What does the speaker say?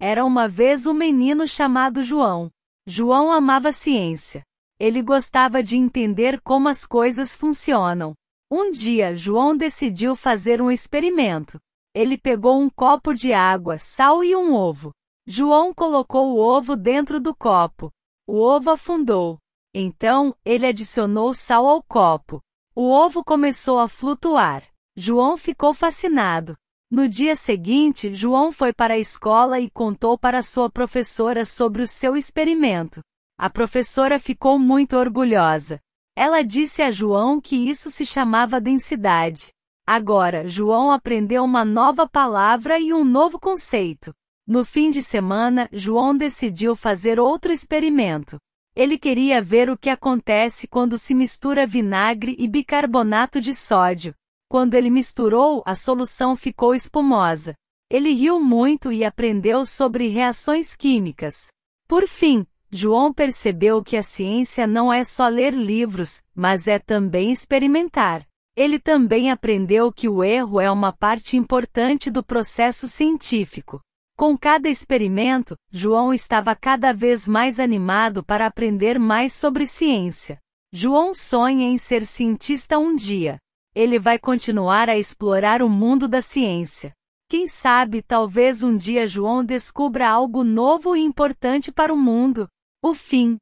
Era uma vez um menino chamado João. João amava ciência. Ele gostava de entender como as coisas funcionam. Um dia, João decidiu fazer um experimento. Ele pegou um copo de água, sal e um ovo. João colocou o ovo dentro do copo. O ovo afundou. Então, ele adicionou sal ao copo. O ovo começou a flutuar. João ficou fascinado. No dia seguinte, João foi para a escola e contou para sua professora sobre o seu experimento. A professora ficou muito orgulhosa. Ela disse a João que isso se chamava densidade. Agora, João aprendeu uma nova palavra e um novo conceito. No fim de semana, João decidiu fazer outro experimento. Ele queria ver o que acontece quando se mistura vinagre e bicarbonato de sódio. Quando ele misturou, a solução ficou espumosa. Ele riu muito e aprendeu sobre reações químicas. Por fim, João percebeu que a ciência não é só ler livros, mas é também experimentar. Ele também aprendeu que o erro é uma parte importante do processo científico. Com cada experimento, João estava cada vez mais animado para aprender mais sobre ciência. João sonha em ser cientista um dia ele vai continuar a explorar o mundo da ciência. Quem sabe talvez um dia João descubra algo novo e importante para o mundo. O fim.